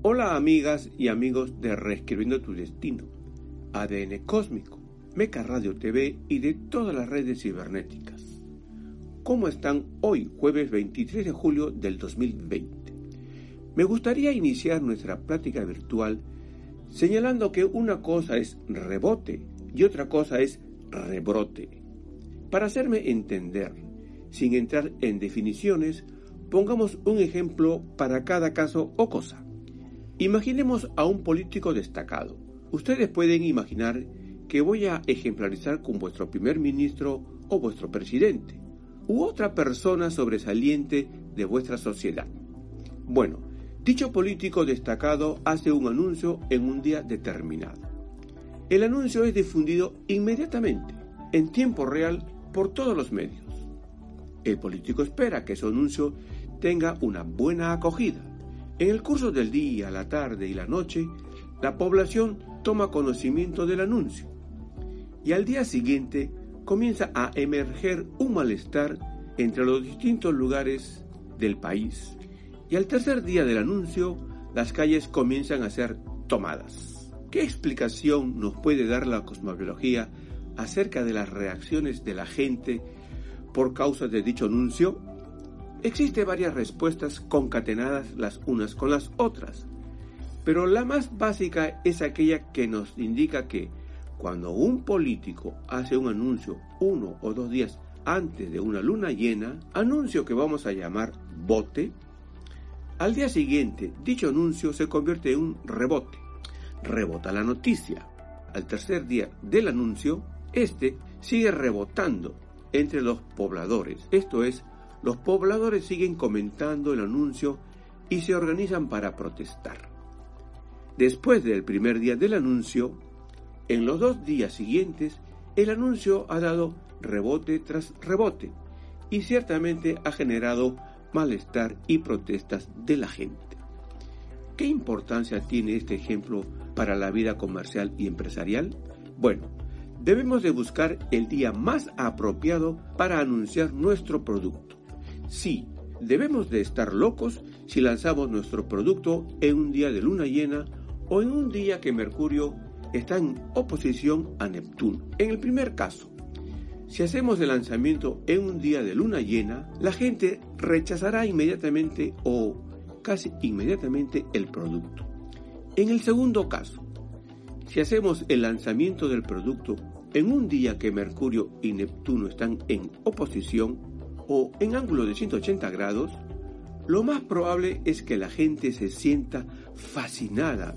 Hola amigas y amigos de Reescribiendo tu Destino, ADN Cósmico, Meca Radio TV y de todas las redes cibernéticas. ¿Cómo están hoy, jueves 23 de julio del 2020? Me gustaría iniciar nuestra plática virtual señalando que una cosa es rebote y otra cosa es rebrote. Para hacerme entender, sin entrar en definiciones, pongamos un ejemplo para cada caso o cosa. Imaginemos a un político destacado. Ustedes pueden imaginar que voy a ejemplarizar con vuestro primer ministro o vuestro presidente, u otra persona sobresaliente de vuestra sociedad. Bueno, dicho político destacado hace un anuncio en un día determinado. El anuncio es difundido inmediatamente, en tiempo real, por todos los medios. El político espera que su anuncio tenga una buena acogida en el curso del día, la tarde y la noche, la población toma conocimiento del anuncio y al día siguiente comienza a emerger un malestar entre los distintos lugares del país. Y al tercer día del anuncio, las calles comienzan a ser tomadas. ¿Qué explicación nos puede dar la cosmobiología acerca de las reacciones de la gente por causa de dicho anuncio? Existen varias respuestas concatenadas las unas con las otras, pero la más básica es aquella que nos indica que cuando un político hace un anuncio uno o dos días antes de una luna llena, anuncio que vamos a llamar bote, al día siguiente dicho anuncio se convierte en un rebote. Rebota la noticia. Al tercer día del anuncio, este sigue rebotando entre los pobladores, esto es, los pobladores siguen comentando el anuncio y se organizan para protestar. Después del primer día del anuncio, en los dos días siguientes, el anuncio ha dado rebote tras rebote y ciertamente ha generado malestar y protestas de la gente. ¿Qué importancia tiene este ejemplo para la vida comercial y empresarial? Bueno, debemos de buscar el día más apropiado para anunciar nuestro producto. Sí, debemos de estar locos si lanzamos nuestro producto en un día de luna llena o en un día que Mercurio está en oposición a Neptuno. En el primer caso, si hacemos el lanzamiento en un día de luna llena, la gente rechazará inmediatamente o casi inmediatamente el producto. En el segundo caso, si hacemos el lanzamiento del producto en un día que Mercurio y Neptuno están en oposición, o en ángulo de 180 grados, lo más probable es que la gente se sienta fascinada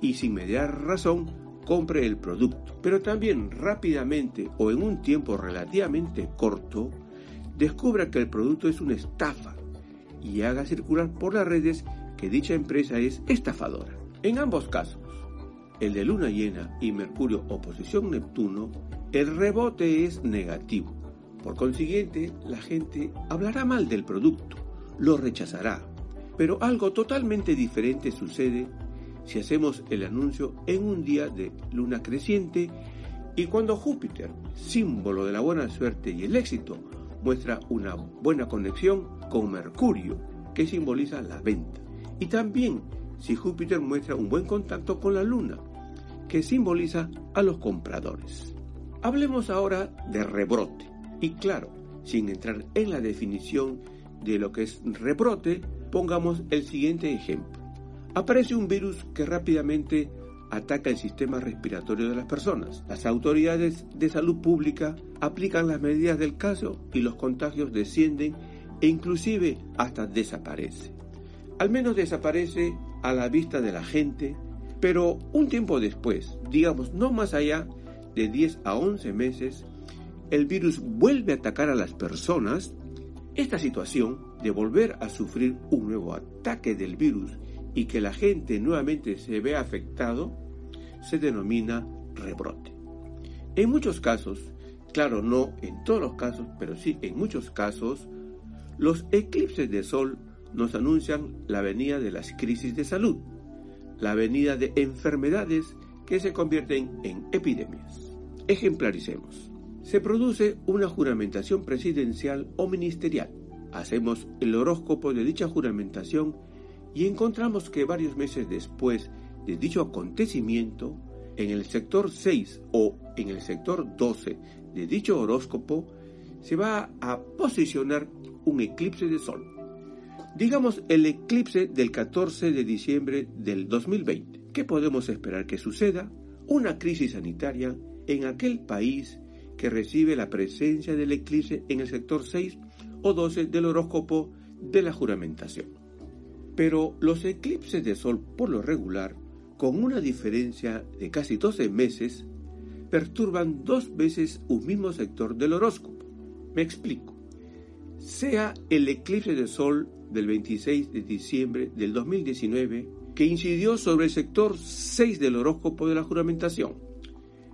y sin mediar razón compre el producto, pero también rápidamente o en un tiempo relativamente corto descubra que el producto es una estafa y haga circular por las redes que dicha empresa es estafadora. En ambos casos, el de luna llena y Mercurio oposición Neptuno, el rebote es negativo por consiguiente, la gente hablará mal del producto, lo rechazará. Pero algo totalmente diferente sucede si hacemos el anuncio en un día de luna creciente y cuando Júpiter, símbolo de la buena suerte y el éxito, muestra una buena conexión con Mercurio, que simboliza la venta. Y también si Júpiter muestra un buen contacto con la luna, que simboliza a los compradores. Hablemos ahora de rebrote. Y claro, sin entrar en la definición de lo que es rebrote, pongamos el siguiente ejemplo. Aparece un virus que rápidamente ataca el sistema respiratorio de las personas. Las autoridades de salud pública aplican las medidas del caso y los contagios descienden e inclusive hasta desaparece. Al menos desaparece a la vista de la gente, pero un tiempo después, digamos no más allá de 10 a 11 meses, el virus vuelve a atacar a las personas, esta situación de volver a sufrir un nuevo ataque del virus y que la gente nuevamente se vea afectado, se denomina rebrote. En muchos casos, claro, no en todos los casos, pero sí en muchos casos, los eclipses de sol nos anuncian la venida de las crisis de salud, la venida de enfermedades que se convierten en epidemias. Ejemplaricemos se produce una juramentación presidencial o ministerial. Hacemos el horóscopo de dicha juramentación y encontramos que varios meses después de dicho acontecimiento, en el sector 6 o en el sector 12 de dicho horóscopo, se va a posicionar un eclipse de sol. Digamos el eclipse del 14 de diciembre del 2020. ¿Qué podemos esperar que suceda? Una crisis sanitaria en aquel país que recibe la presencia del eclipse en el sector 6 o 12 del horóscopo de la juramentación. Pero los eclipses de sol por lo regular, con una diferencia de casi 12 meses, perturban dos veces un mismo sector del horóscopo. Me explico. Sea el eclipse de sol del 26 de diciembre del 2019 que incidió sobre el sector 6 del horóscopo de la juramentación.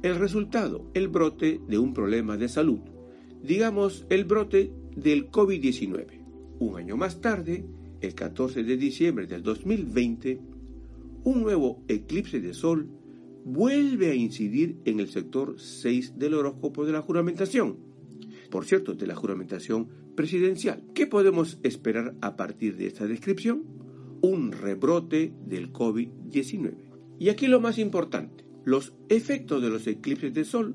El resultado, el brote de un problema de salud. Digamos, el brote del COVID-19. Un año más tarde, el 14 de diciembre del 2020, un nuevo eclipse de sol vuelve a incidir en el sector 6 del horóscopo de la juramentación. Por cierto, de la juramentación presidencial. ¿Qué podemos esperar a partir de esta descripción? Un rebrote del COVID-19. Y aquí lo más importante, los efectos de los eclipses de sol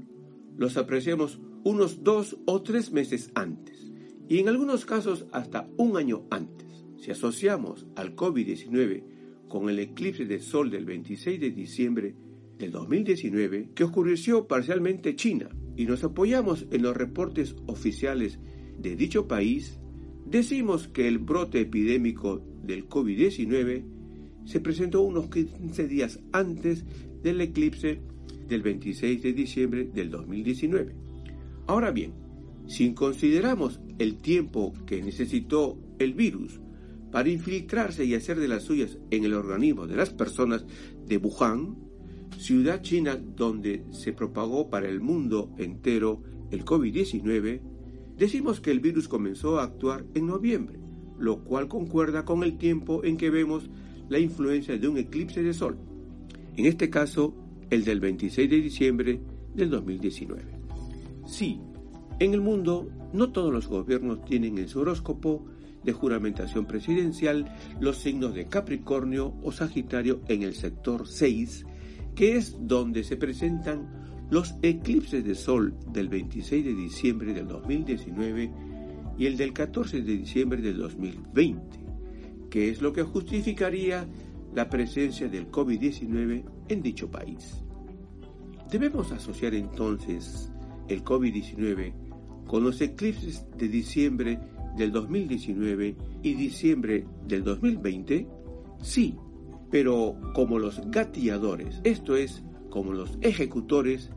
los apreciamos unos dos o tres meses antes y en algunos casos hasta un año antes. Si asociamos al COVID-19 con el eclipse de sol del 26 de diciembre del 2019 que ocurrió parcialmente China y nos apoyamos en los reportes oficiales de dicho país, decimos que el brote epidémico del COVID-19 se presentó unos 15 días antes del eclipse del 26 de diciembre del 2019. Ahora bien, si consideramos el tiempo que necesitó el virus para infiltrarse y hacer de las suyas en el organismo de las personas de Wuhan, ciudad china donde se propagó para el mundo entero el COVID-19, decimos que el virus comenzó a actuar en noviembre, lo cual concuerda con el tiempo en que vemos la influencia de un eclipse de sol, en este caso el del 26 de diciembre del 2019. Sí, en el mundo no todos los gobiernos tienen en su horóscopo de juramentación presidencial los signos de Capricornio o Sagitario en el sector 6 que es donde se presentan los eclipses de sol del 26 de diciembre del 2019 y el del 14 de diciembre del 2020, que es lo que justificaría la presencia del COVID-19 en dicho país. Debemos asociar entonces el COVID-19 con los eclipses de diciembre del 2019 y diciembre del 2020? Sí, pero como los gatilladores, esto es, como los ejecutores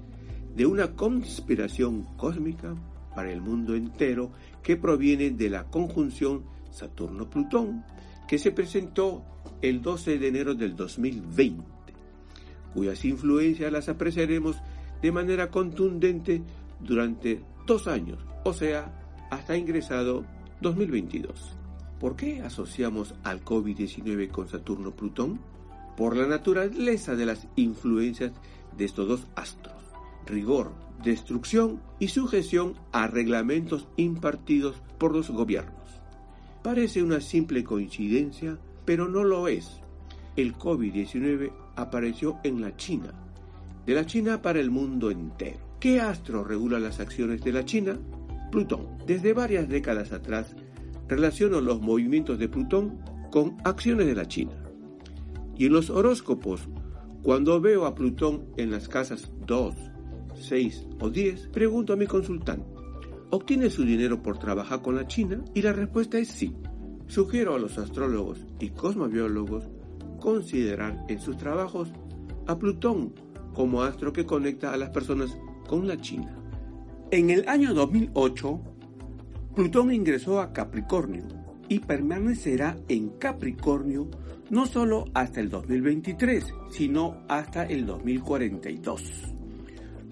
de una conspiración cósmica para el mundo entero que proviene de la conjunción Saturno-Plutón, que se presentó el 12 de enero del 2020, cuyas influencias las apreciaremos de manera contundente durante dos años, o sea, hasta ingresado 2022. ¿Por qué asociamos al COVID-19 con Saturno-Plutón? Por la naturaleza de las influencias de estos dos astros. Rigor, destrucción y sujeción a reglamentos impartidos por los gobiernos. Parece una simple coincidencia, pero no lo es. El COVID-19 apareció en la China, de la China para el mundo entero. ¿Qué astro regula las acciones de la China? Plutón. Desde varias décadas atrás, relaciono los movimientos de Plutón con acciones de la China. Y en los horóscopos, cuando veo a Plutón en las casas 2, 6 o 10, pregunto a mi consultante, ¿obtiene su dinero por trabajar con la China? Y la respuesta es sí. Sugiero a los astrólogos y cosmobiólogos considerar en sus trabajos a Plutón como astro que conecta a las personas con la China. En el año 2008, Plutón ingresó a Capricornio y permanecerá en Capricornio no solo hasta el 2023, sino hasta el 2042.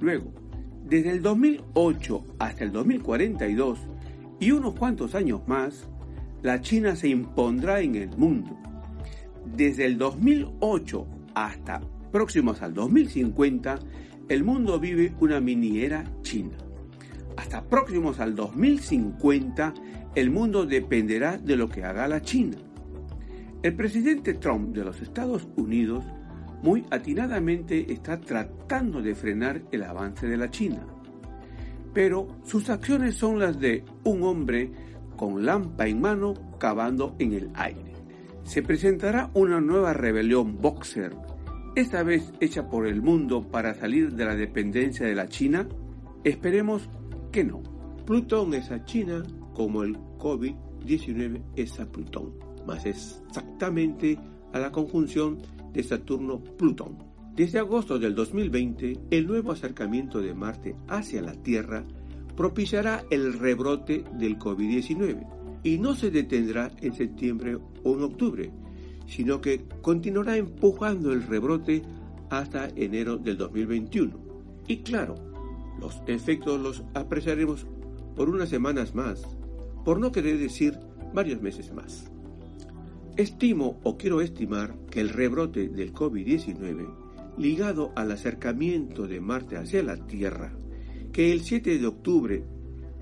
Luego, desde el 2008 hasta el 2042 y unos cuantos años más, la China se impondrá en el mundo. Desde el 2008 hasta próximos al 2050, el mundo vive una mini era china. Hasta próximos al 2050, el mundo dependerá de lo que haga la China. El presidente Trump de los Estados Unidos muy atinadamente está tratando de frenar el avance de la China. Pero sus acciones son las de un hombre con lampa en mano cavando en el aire. Se presentará una nueva rebelión boxer, esta vez hecha por el mundo para salir de la dependencia de la China. Esperemos que no. Plutón es a China como el COVID-19 es a Plutón, más exactamente a la conjunción de Saturno-Plutón. Desde agosto del 2020, el nuevo acercamiento de Marte hacia la Tierra propiciará el rebrote del COVID-19 y no se detendrá en septiembre o en octubre, sino que continuará empujando el rebrote hasta enero del 2021. Y claro, los efectos los apreciaremos por unas semanas más, por no querer decir varios meses más. Estimo o quiero estimar que el rebrote del COVID-19, ligado al acercamiento de Marte hacia la Tierra, que el 7 de octubre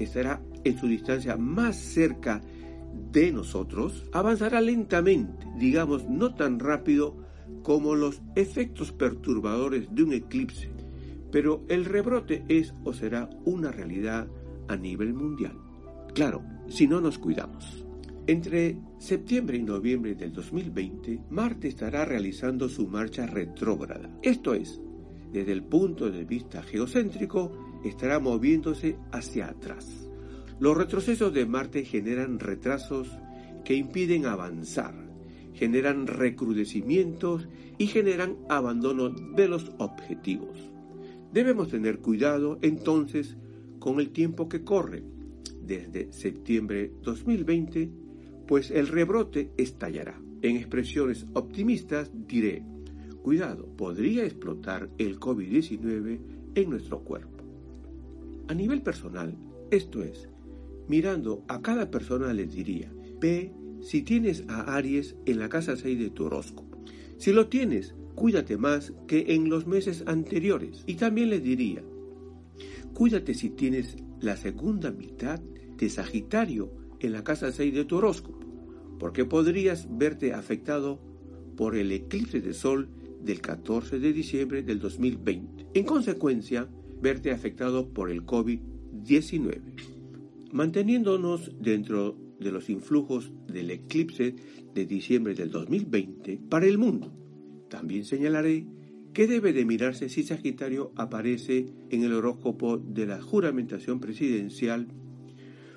estará en su distancia más cerca de nosotros, avanzará lentamente, digamos no tan rápido como los efectos perturbadores de un eclipse, pero el rebrote es o será una realidad a nivel mundial. Claro, si no nos cuidamos. Entre septiembre y noviembre del 2020, Marte estará realizando su marcha retrógrada. Esto es, desde el punto de vista geocéntrico, estará moviéndose hacia atrás. Los retrocesos de Marte generan retrasos que impiden avanzar, generan recrudecimientos y generan abandono de los objetivos. Debemos tener cuidado entonces con el tiempo que corre, desde septiembre 2020 pues el rebrote estallará. En expresiones optimistas diré, cuidado, podría explotar el COVID-19 en nuestro cuerpo. A nivel personal, esto es, mirando a cada persona les diría, ve si tienes a Aries en la casa 6 de tu horóscopo. Si lo tienes, cuídate más que en los meses anteriores. Y también les diría, cuídate si tienes la segunda mitad de Sagitario en la casa 6 de tu horóscopo, porque podrías verte afectado por el eclipse de sol del 14 de diciembre del 2020. En consecuencia, verte afectado por el COVID-19. Manteniéndonos dentro de los influjos del eclipse de diciembre del 2020 para el mundo, también señalaré que debe de mirarse si Sagitario aparece en el horóscopo de la juramentación presidencial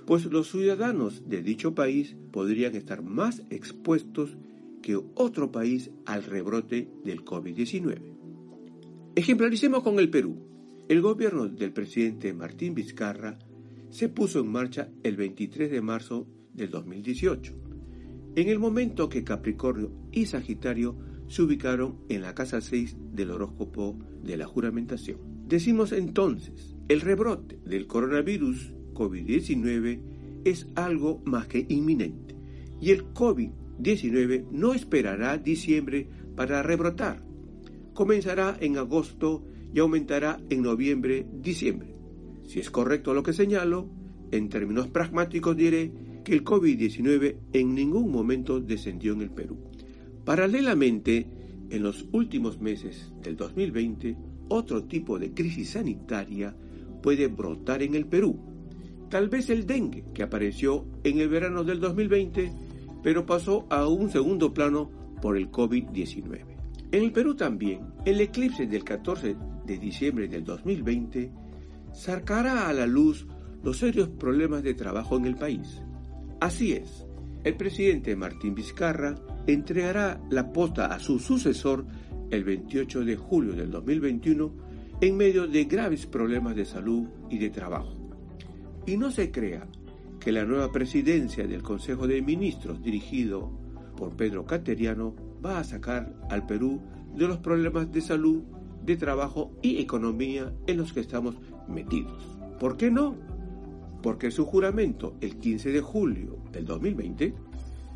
pues los ciudadanos de dicho país podrían estar más expuestos que otro país al rebrote del COVID-19. Ejemplaricemos con el Perú. El gobierno del presidente Martín Vizcarra se puso en marcha el 23 de marzo del 2018, en el momento que Capricornio y Sagitario se ubicaron en la casa 6 del horóscopo de la juramentación. Decimos entonces, el rebrote del coronavirus COVID-19 es algo más que inminente y el COVID-19 no esperará diciembre para rebrotar. Comenzará en agosto y aumentará en noviembre, diciembre. Si es correcto lo que señalo, en términos pragmáticos diré que el COVID-19 en ningún momento descendió en el Perú. Paralelamente, en los últimos meses del 2020, otro tipo de crisis sanitaria puede brotar en el Perú, Tal vez el dengue, que apareció en el verano del 2020, pero pasó a un segundo plano por el COVID-19. En el Perú también, el eclipse del 14 de diciembre del 2020 sacará a la luz los serios problemas de trabajo en el país. Así es, el presidente Martín Vizcarra entregará la posta a su sucesor el 28 de julio del 2021 en medio de graves problemas de salud y de trabajo. Y no se crea que la nueva presidencia del Consejo de Ministros dirigido por Pedro Cateriano va a sacar al Perú de los problemas de salud, de trabajo y economía en los que estamos metidos. ¿Por qué no? Porque su juramento el 15 de julio del 2020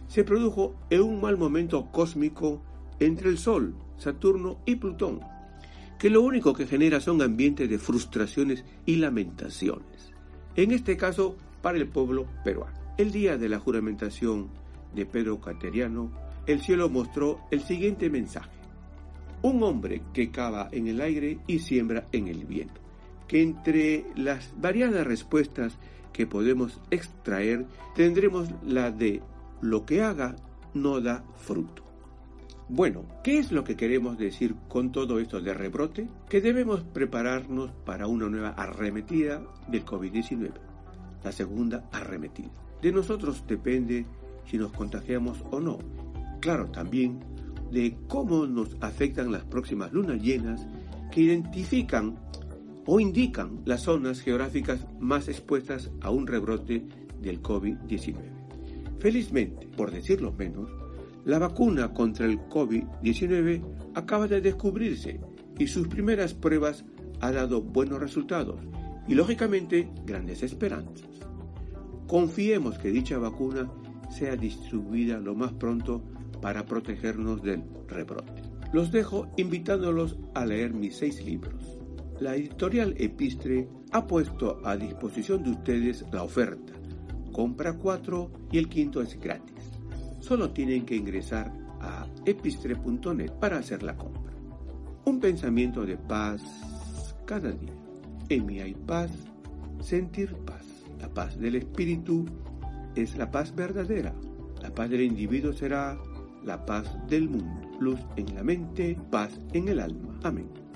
se produjo en un mal momento cósmico entre el Sol, Saturno y Plutón, que lo único que genera son ambientes de frustraciones y lamentaciones en este caso para el pueblo peruano. El día de la juramentación de Pedro Cateriano, el cielo mostró el siguiente mensaje. Un hombre que cava en el aire y siembra en el viento. Que entre las variadas respuestas que podemos extraer tendremos la de lo que haga no da fruto. Bueno, ¿qué es lo que queremos decir con todo esto de rebrote? Que debemos prepararnos para una nueva arremetida del COVID-19, la segunda arremetida. De nosotros depende si nos contagiamos o no. Claro, también de cómo nos afectan las próximas lunas llenas que identifican o indican las zonas geográficas más expuestas a un rebrote del COVID-19. Felizmente, por decirlo menos, la vacuna contra el COVID-19 acaba de descubrirse y sus primeras pruebas han dado buenos resultados y lógicamente grandes esperanzas. Confiemos que dicha vacuna sea distribuida lo más pronto para protegernos del rebrote. Los dejo invitándolos a leer mis seis libros. La editorial Epistre ha puesto a disposición de ustedes la oferta. Compra cuatro y el quinto es gratis. Solo tienen que ingresar a epistre.net para hacer la compra. Un pensamiento de paz cada día. En mi hay paz, sentir paz. La paz del espíritu es la paz verdadera. La paz del individuo será la paz del mundo. Luz en la mente, paz en el alma. Amén.